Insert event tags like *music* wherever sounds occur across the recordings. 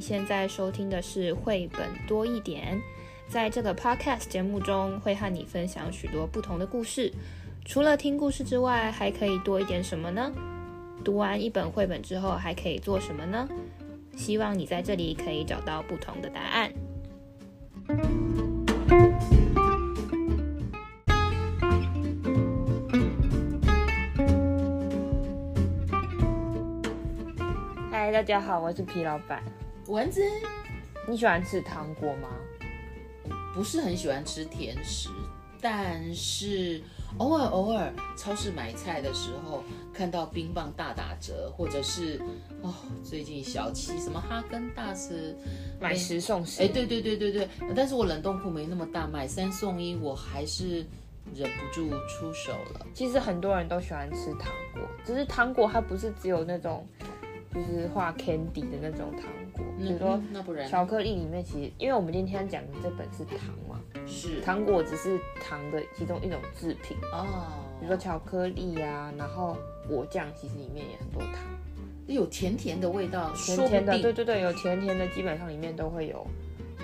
现在收听的是绘本多一点，在这个 podcast 节目中会和你分享许多不同的故事。除了听故事之外，还可以多一点什么呢？读完一本绘本之后，还可以做什么呢？希望你在这里可以找到不同的答案。嗨，大家好，我是皮老板。蚊子，你喜欢吃糖果吗？不是很喜欢吃甜食，但是偶尔偶尔超市买菜的时候看到冰棒大打折，或者是哦最近小七什么哈根达斯买十送十，哎对对对对对，但是我冷冻库没那么大，买三送一我还是忍不住出手了。其实很多人都喜欢吃糖果，只是糖果它不是只有那种。就是画 candy 的那种糖果，比如说巧克力里面其实，因为我们今天讲的这本是糖嘛，是。糖果只是糖的其中一种制品。哦，比如说巧克力呀、啊，然后果酱其实里面也很多糖，有甜甜的味道，甜甜的，对对对，有甜甜的，基本上里面都会有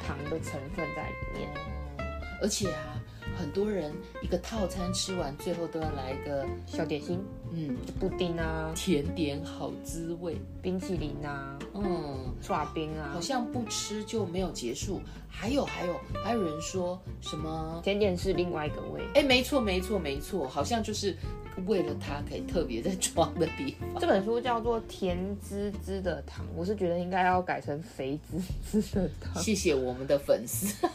糖的成分在里面，哦、而且啊。很多人一个套餐吃完，最后都要来一个小点心，嗯，布丁啊，甜点好滋味，冰淇淋啊，嗯，刷冰啊，好像不吃就没有结束。还有还有还有人说什么甜点是另外一个味？哎，没错没错没错，好像就是为了它可以特别在装的地方。这本书叫做《甜滋滋的糖》，我是觉得应该要改成肥滋滋的糖。谢谢我们的粉丝。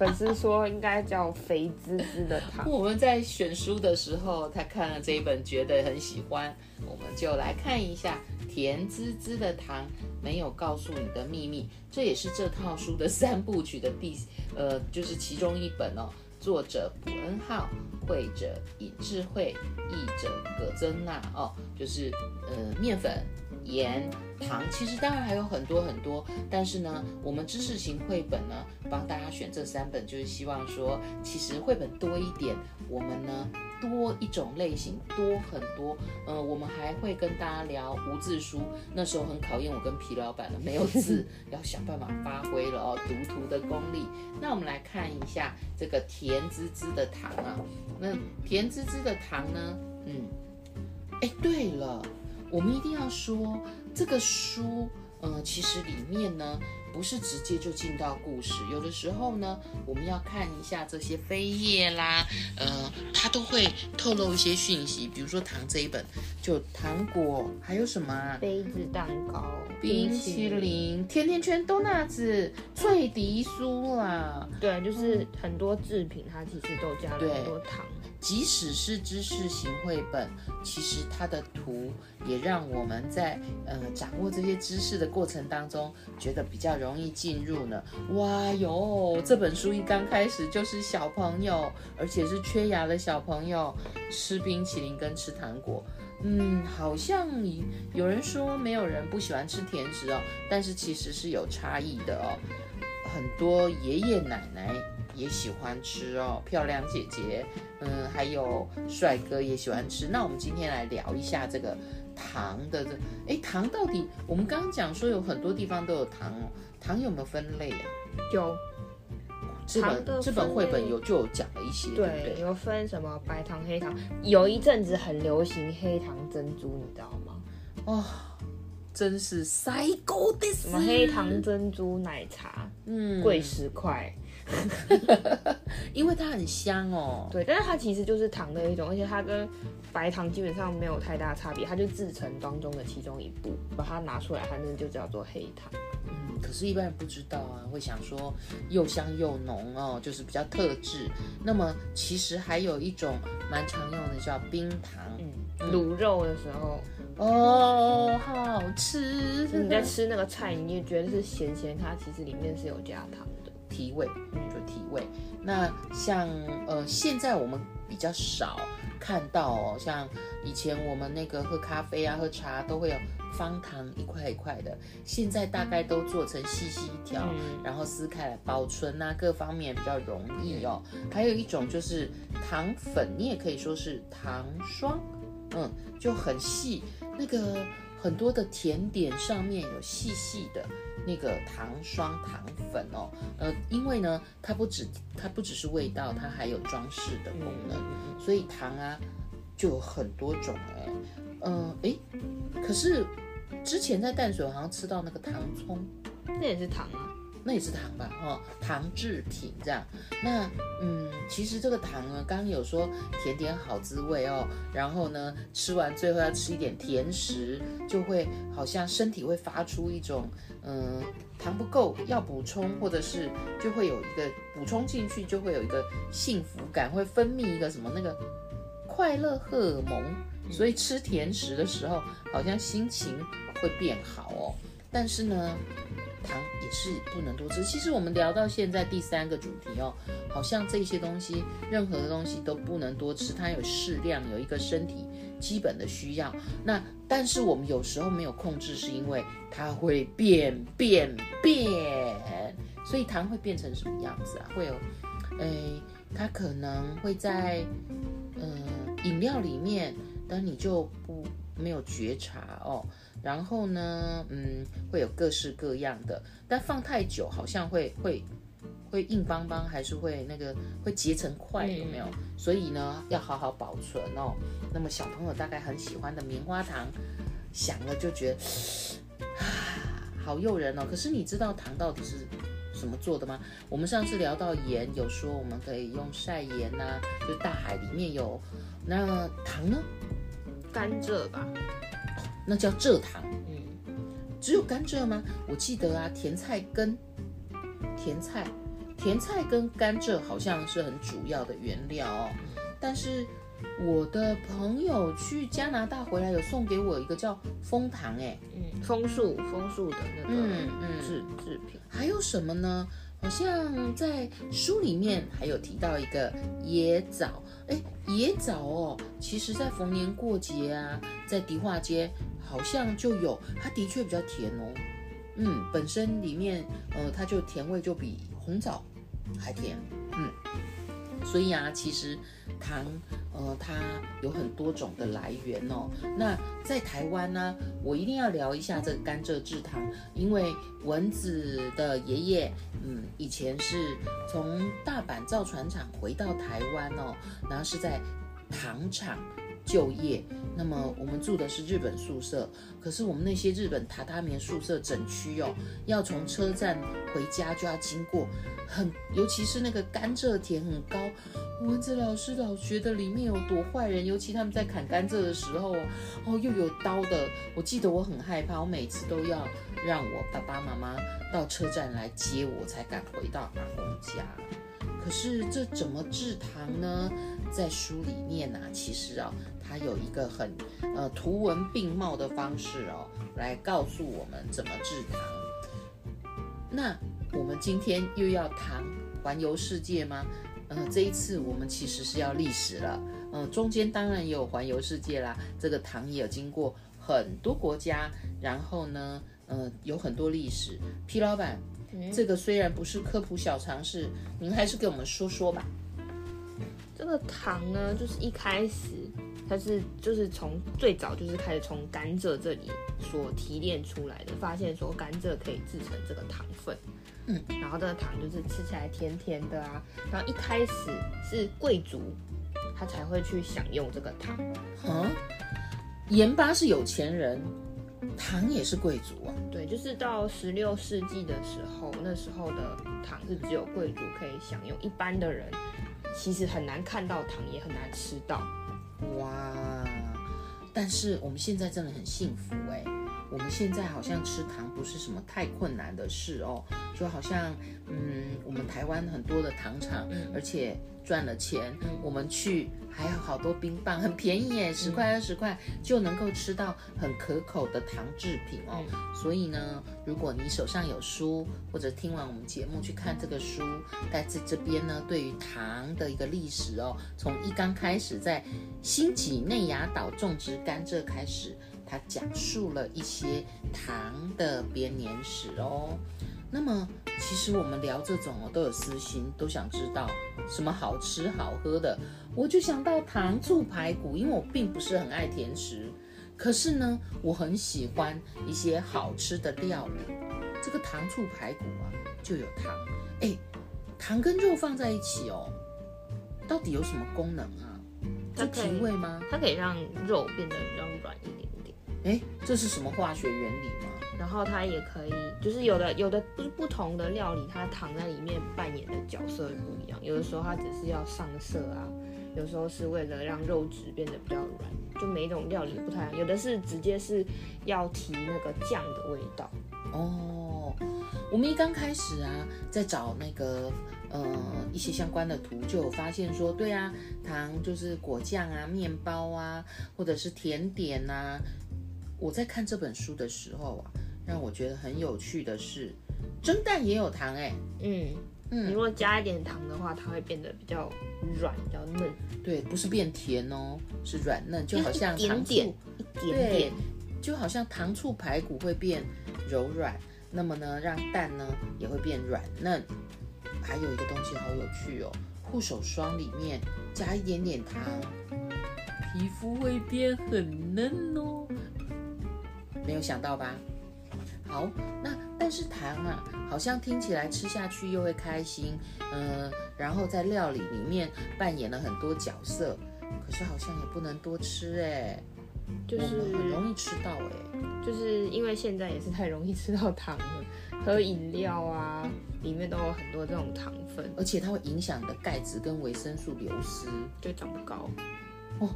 粉丝说应该叫肥滋滋的糖。我们在选书的时候，他看了这一本，觉得很喜欢，我们就来看一下《甜滋滋的糖》，没有告诉你的秘密。这也是这套书的三部曲的第，呃，就是其中一本哦。作者卜恩浩，绘者尹智慧，译者葛曾娜哦，就是呃面粉。盐、糖，其实当然还有很多很多，但是呢，我们知识型绘本呢，帮大家选这三本，就是希望说，其实绘本多一点，我们呢多一种类型，多很多。呃，我们还会跟大家聊无字书，那时候很考验我跟皮老板了，没有字，要想办法发挥了哦，读图的功力。那我们来看一下这个甜滋滋的糖啊，那甜滋滋的糖呢，嗯，哎，对了。我们一定要说，这个书，呃，其实里面呢，不是直接就进到故事，有的时候呢，我们要看一下这些扉页啦，呃，它都会透露一些讯息，比如说糖这一本，就糖果，还有什么啊？杯子蛋糕、冰淇淋、甜甜圈、多纳子、脆迪酥啦，对，就是很多制品，它其实都加了很多糖。即使是知识型绘本，其实它的图也让我们在呃掌握这些知识的过程当中，觉得比较容易进入呢。哇哟，这本书一刚开始就是小朋友，而且是缺牙的小朋友吃冰淇淋跟吃糖果。嗯，好像有人说没有人不喜欢吃甜食哦，但是其实是有差异的哦。很多爷爷奶奶也喜欢吃哦，漂亮姐姐，嗯，还有帅哥也喜欢吃。那我们今天来聊一下这个糖的这，哎，糖到底我们刚刚讲说有很多地方都有糖哦，糖有没有分类啊？有，这本这本绘本有就有讲了一些，对，对，对，有分什么白糖、黑糖，有一阵子很流行黑糖珍珠，你知道吗？哦。真是塞狗的什么黑糖珍珠奶茶，嗯，贵十块，*laughs* 因为它很香哦。对，但是它其实就是糖的一种，而且它跟白糖基本上没有太大差别，它就制成当中的其中一步，把它拿出来，它那就叫做黑糖。嗯，可是，一般人不知道啊，会想说又香又浓哦，就是比较特质。那么，其实还有一种蛮常用的叫冰糖，嗯，卤肉的时候。哦，好吃！你在吃那个菜，你也觉得是咸咸，它其实里面是有加糖的，提味，嗯，就提味。那像呃，现在我们比较少看到哦，像以前我们那个喝咖啡啊、喝茶都会有方糖一块一块的，现在大概都做成细细一条，嗯、然后撕开来保存啊，各方面比较容易哦。还有一种就是糖粉，你也可以说是糖霜。嗯，就很细，那个很多的甜点上面有细细的那个糖霜、糖粉哦，呃，因为呢，它不止它不只是味道，它还有装饰的功能，所以糖啊就有很多种哎，嗯，哎，可是之前在淡水好像吃到那个糖葱，那也是糖啊。那也是糖吧，哦，糖制品这样。那嗯，其实这个糖呢，刚刚有说甜点好滋味哦，然后呢，吃完最后要吃一点甜食，就会好像身体会发出一种嗯，糖不够要补充，或者是就会有一个补充进去，就会有一个幸福感，会分泌一个什么那个快乐荷尔蒙，所以吃甜食的时候好像心情会变好哦。但是呢。糖也是不能多吃。其实我们聊到现在第三个主题哦，好像这些东西，任何的东西都不能多吃，它有适量，有一个身体基本的需要。那但是我们有时候没有控制，是因为它会变变变，所以糖会变成什么样子啊？会有，哎，它可能会在嗯、呃、饮料里面，但你就不没有觉察哦。然后呢，嗯，会有各式各样的，但放太久好像会会会硬邦邦，还是会那个会结成块，有没有？嗯、所以呢，要好好保存哦。那么小朋友大概很喜欢的棉花糖，想了就觉得啊，*sighs* 好诱人哦。可是你知道糖到底是什么做的吗？我们上次聊到盐，有说我们可以用晒盐呐、啊，就大海里面有。那糖呢？甘蔗吧。那叫蔗糖，嗯，只有甘蔗吗？我记得啊，甜菜根、甜菜、甜菜跟甘蔗好像是很主要的原料哦。但是我的朋友去加拿大回来，有送给我一个叫枫糖，哎，嗯，枫树、枫树的那个嗯嗯制制品。还有什么呢？好像在书里面还有提到一个椰枣，哎，椰枣哦，其实在逢年过节啊，在迪化街。好像就有，它的确比较甜哦，嗯，本身里面呃，它就甜味就比红枣还甜，嗯，所以啊，其实糖呃，它有很多种的来源哦。那在台湾呢，我一定要聊一下这个甘蔗制糖，因为蚊子的爷爷，嗯，以前是从大阪造船厂回到台湾哦，然后是在糖厂。就业，那么我们住的是日本宿舍，可是我们那些日本榻榻米宿舍整区哦，要从车站回家就要经过很，尤其是那个甘蔗田很高，蚊子老师老觉得里面有多坏人，尤其他们在砍甘蔗的时候哦，又有刀的，我记得我很害怕，我每次都要让我爸爸妈妈到车站来接我，才敢回到阿公家。可是这怎么制糖呢？在书里面啊，其实啊，它有一个很呃图文并茂的方式哦，来告诉我们怎么制糖。那我们今天又要糖环游世界吗？呃，这一次我们其实是要历史了。嗯、呃，中间当然也有环游世界啦。这个糖也有经过很多国家，然后呢，呃，有很多历史。皮老板。这个虽然不是科普小常识，您还是给我们说说吧。这个糖呢，就是一开始它是就是从最早就是开始从甘蔗这里所提炼出来的，发现说甘蔗可以制成这个糖分，嗯，然后这个糖就是吃起来甜甜的啊。然后一开始是贵族，他才会去享用这个糖。嗯，盐巴是有钱人。糖也是贵族啊，对，就是到十六世纪的时候，那时候的糖是只有贵族可以享用，一般的人其实很难看到糖，也很难吃到。哇！但是我们现在真的很幸福哎，我们现在好像吃糖不是什么太困难的事哦，就好像嗯，我们台湾很多的糖厂，嗯、而且。赚了钱，嗯、我们去还有好多冰棒，很便宜耶，十块二十块就能够吃到很可口的糖制品哦。嗯、所以呢，如果你手上有书，或者听完我们节目去看这个书，在这这边呢，对于糖的一个历史哦，从一刚开始在新几内亚岛种植甘蔗开始，它讲述了一些糖的编年史哦。那么，其实我们聊这种哦，都有私心，都想知道什么好吃好喝的。我就想到糖醋排骨，因为我并不是很爱甜食，可是呢，我很喜欢一些好吃的料理。这个糖醋排骨啊，就有糖。哎，糖跟肉放在一起哦，到底有什么功能啊？它提味吗？它可以让肉变得比较软一点点。哎，这是什么化学原理吗？然后它也可以，就是有的有的不不同的料理，它躺在里面扮演的角色不一样。有的时候它只是要上色啊，有时候是为了让肉质变得比较软，就每一种料理不太一样。有的是直接是要提那个酱的味道。哦，我们一刚开始啊，在找那个呃一些相关的图，就有发现说，对啊，糖就是果酱啊、面包啊，或者是甜点啊。我在看这本书的时候啊。让我觉得很有趣的是，蒸蛋也有糖哎，嗯嗯，你如果加一点糖的话，它会变得比较软，比较嫩。对，不是变甜哦，是软嫩，就好像糖醋，一点点，一点点，就好像糖醋排骨会变柔软，那么呢，让蛋呢也会变软嫩。还有一个东西好有趣哦，护手霜里面加一点点糖，皮肤会变很嫩哦，没有想到吧？好，那但是糖啊，好像听起来吃下去又会开心，嗯、呃，然后在料理里面扮演了很多角色，可是好像也不能多吃哎，就是很容易吃到哎，就是因为现在也是太容易吃到糖了，喝饮料啊，里面都有很多这种糖分，而且它会影响你的钙质跟维生素流失，就长不高哦。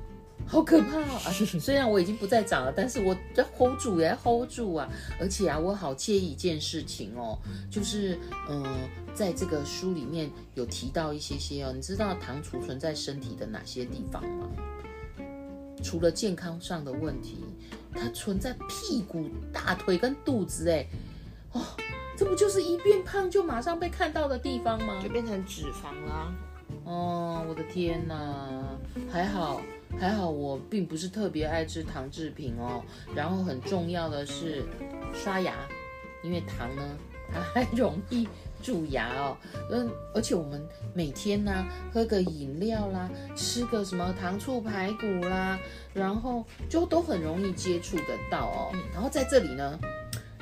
好可怕啊！*laughs* 虽然我已经不再长了，但是我要 hold 住，也要 hold 住啊！而且啊，我好介意一件事情哦，就是嗯、呃，在这个书里面有提到一些些哦，你知道糖储存在身体的哪些地方吗？除了健康上的问题，它存在屁股、大腿跟肚子，哎，哦，这不就是一变胖就马上被看到的地方吗？就变成脂肪啦！哦，我的天哪，还好。还好我并不是特别爱吃糖制品哦，然后很重要的是刷牙，因为糖呢它还容易蛀牙哦。嗯，而且我们每天呢喝个饮料啦，吃个什么糖醋排骨啦，然后就都很容易接触得到哦。然后在这里呢，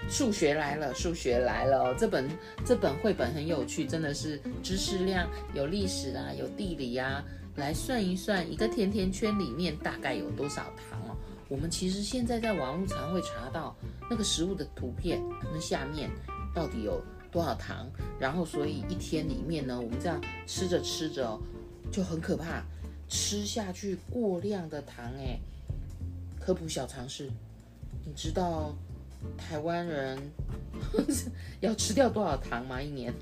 数学来了，数学来了哦。这本这本绘本很有趣，真的是知识量有历史啊，有地理啊。来算一算，一个甜甜圈里面大概有多少糖哦？我们其实现在在网络常会查到那个食物的图片，那下面到底有多少糖？然后所以一天里面呢，我们这样吃着吃着，就很可怕，吃下去过量的糖哎。科普小常识，你知道台湾人 *laughs* 要吃掉多少糖吗？一年？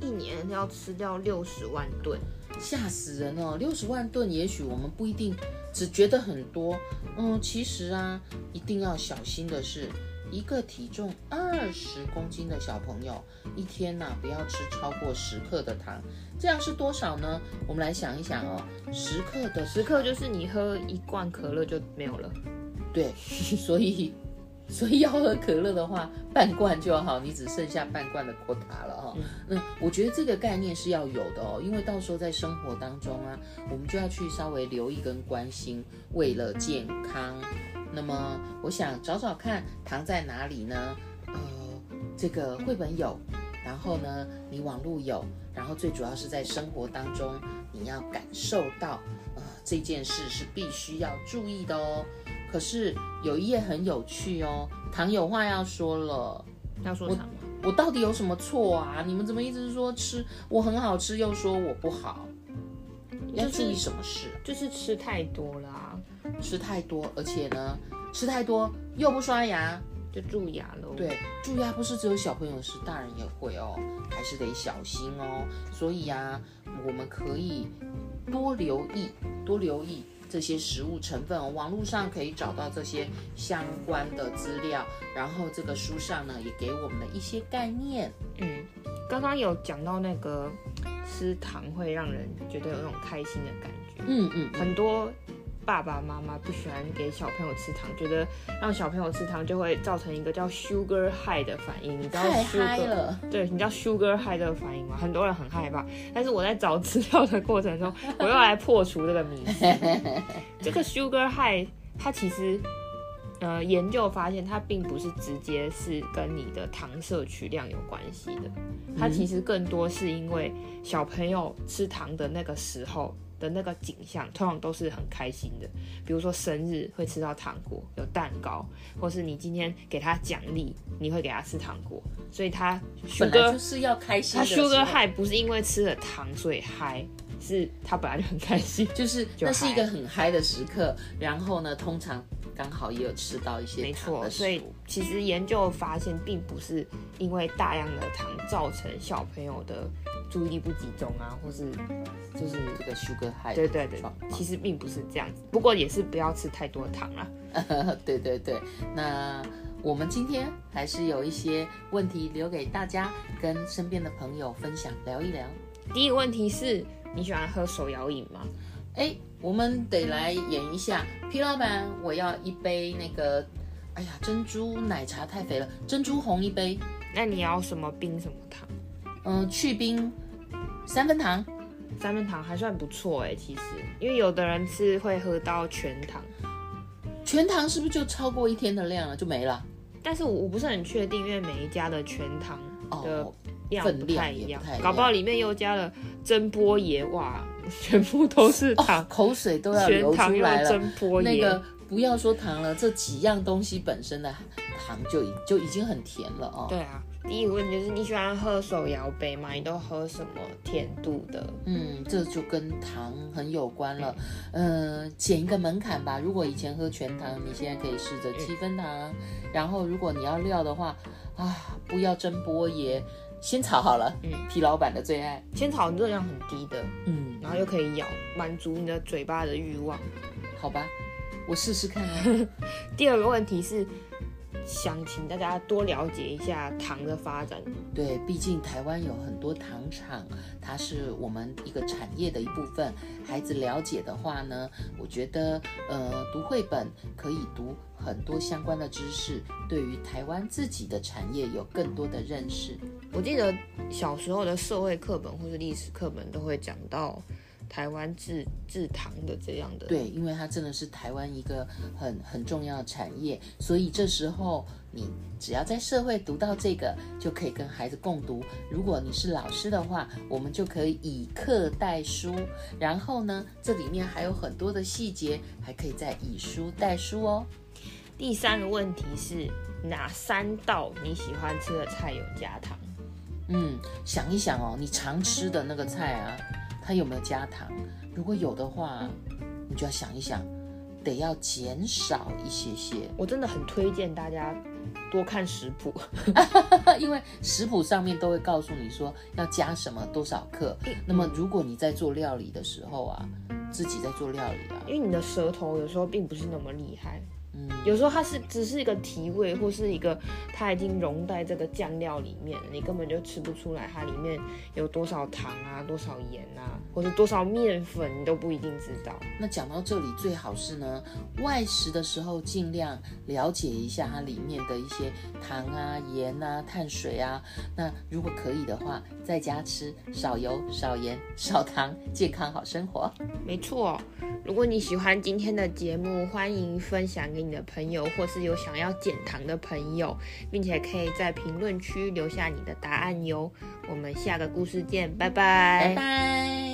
一年要吃掉六十万吨。吓死人哦！六十万吨，也许我们不一定只觉得很多，嗯，其实啊，一定要小心的是，一个体重二十公斤的小朋友，一天呐、啊，不要吃超过十克的糖，这样是多少呢？我们来想一想哦，十克的十克就是你喝一罐可乐就没有了，对，*laughs* 所以。所以要喝可乐的话，半罐就好，你只剩下半罐的 quota 了哈。那，我觉得这个概念是要有的哦，因为到时候在生活当中啊，我们就要去稍微留意跟关心，为了健康。那么，我想找找看糖在哪里呢？呃，这个绘本有，然后呢，你网络有，然后最主要是在生活当中，你要感受到，呃，这件事是必须要注意的哦。可是有一页很有趣哦，糖有话要说了，要说糖吗？我到底有什么错啊？你们怎么一直说吃我很好吃，又说我不好？要注意什么事？就是吃太多了啊，吃太多，而且呢，吃太多又不刷牙，就蛀牙喽。对，蛀牙不是只有小朋友的事，大人也会哦，还是得小心哦。所以啊，我们可以多留意，多留意。这些食物成分哦，网络上可以找到这些相关的资料，然后这个书上呢也给我们了一些概念。嗯，刚刚有讲到那个吃糖会让人觉得有一种开心的感觉。嗯嗯，很多。爸爸妈妈不喜欢给小朋友吃糖，觉得让小朋友吃糖就会造成一个叫 sugar high 的反应。你知道 sugar, 对，你知道 sugar high 的反应吗？很多人很害怕。但是我在找资料的过程中，我又来破除这个谜。*laughs* 这个 sugar high 它其实呃，研究发现它并不是直接是跟你的糖摄取量有关系的，它其实更多是因为小朋友吃糖的那个时候的那个景象，通常都是很开心的。比如说生日会吃到糖果，有蛋糕，或是你今天给他奖励，你会给他吃糖果，所以他本来就是要开心。他 sugar high 不是因为吃了糖所以嗨。是他本来就很开心，就是那是一个很嗨的时刻。然后呢，通常刚好也有吃到一些没错，所以其实研究发现，并不是因为大量的糖造成小朋友的注意力不集中啊，或是就是这个 sugar high。对对对，其实并不是这样子。不过也是不要吃太多糖啦。*laughs* 对对对，那我们今天还是有一些问题留给大家，跟身边的朋友分享聊一聊。第一个问题是。你喜欢喝手摇饮吗？哎，我们得来演一下。皮老板，我要一杯那个，哎呀，珍珠奶茶太肥了，珍珠红一杯。那你要什么冰什么糖？嗯，去冰，三分糖。三分糖还算不错哎，其实，因为有的人是会喝到全糖。全糖是不是就超过一天的量了，就没了？但是我我不是很确定，因为每一家的全糖的。哦量不太一样，样搞不好里面又加了蒸波爷，哇，*laughs* 全部都是糖，哦、口水都要流出来了。珍波椰那个不要说糖了，这几样东西本身的糖就已就已经很甜了哦。对啊，第一个问题就是你喜欢喝手摇杯吗？你都喝什么甜度的？嗯，这就跟糖很有关了。嗯、呃，减一个门槛吧。如果以前喝全糖，你现在可以试着七分糖。嗯、然后如果你要料的话，啊，不要蒸波椰。仙草好了，嗯，皮老板的最爱。仙草热量很低的，嗯，然后又可以咬，满足你的嘴巴的欲望。好吧，我试试看啊。*laughs* 第二个问题是，想请大家多了解一下糖的发展。对，毕竟台湾有很多糖厂，它是我们一个产业的一部分。孩子了解的话呢，我觉得，呃，读绘本可以读。很多相关的知识，对于台湾自己的产业有更多的认识。我记得小时候的社会课本或是历史课本都会讲到台湾制制糖的这样的。对，因为它真的是台湾一个很很重要的产业，所以这时候你只要在社会读到这个，就可以跟孩子共读。如果你是老师的话，我们就可以以课代书，然后呢，这里面还有很多的细节，还可以再以书代书哦。第三个问题是哪三道你喜欢吃的菜有加糖？嗯，想一想哦，你常吃的那个菜啊，它有没有加糖？如果有的话，你就要想一想，得要减少一些些。我真的很推荐大家多看食谱，*laughs* 因为食谱上面都会告诉你说要加什么多少克。嗯，那么如果你在做料理的时候啊，自己在做料理啊，因为你的舌头有时候并不是那么厉害。有时候它是只是一个提味，或是一个它已经融在这个酱料里面，你根本就吃不出来它里面有多少糖啊、多少盐啊，或者多少面粉，你都不一定知道。那讲到这里，最好是呢，外食的时候尽量了解一下它里面的一些糖啊、盐啊、碳水啊。那如果可以的话，在家吃少油、少盐、少糖，健康好生活。没错。如果你喜欢今天的节目，欢迎分享给你的朋友，或是有想要减糖的朋友，并且可以在评论区留下你的答案哟。我们下个故事见，拜拜，拜拜。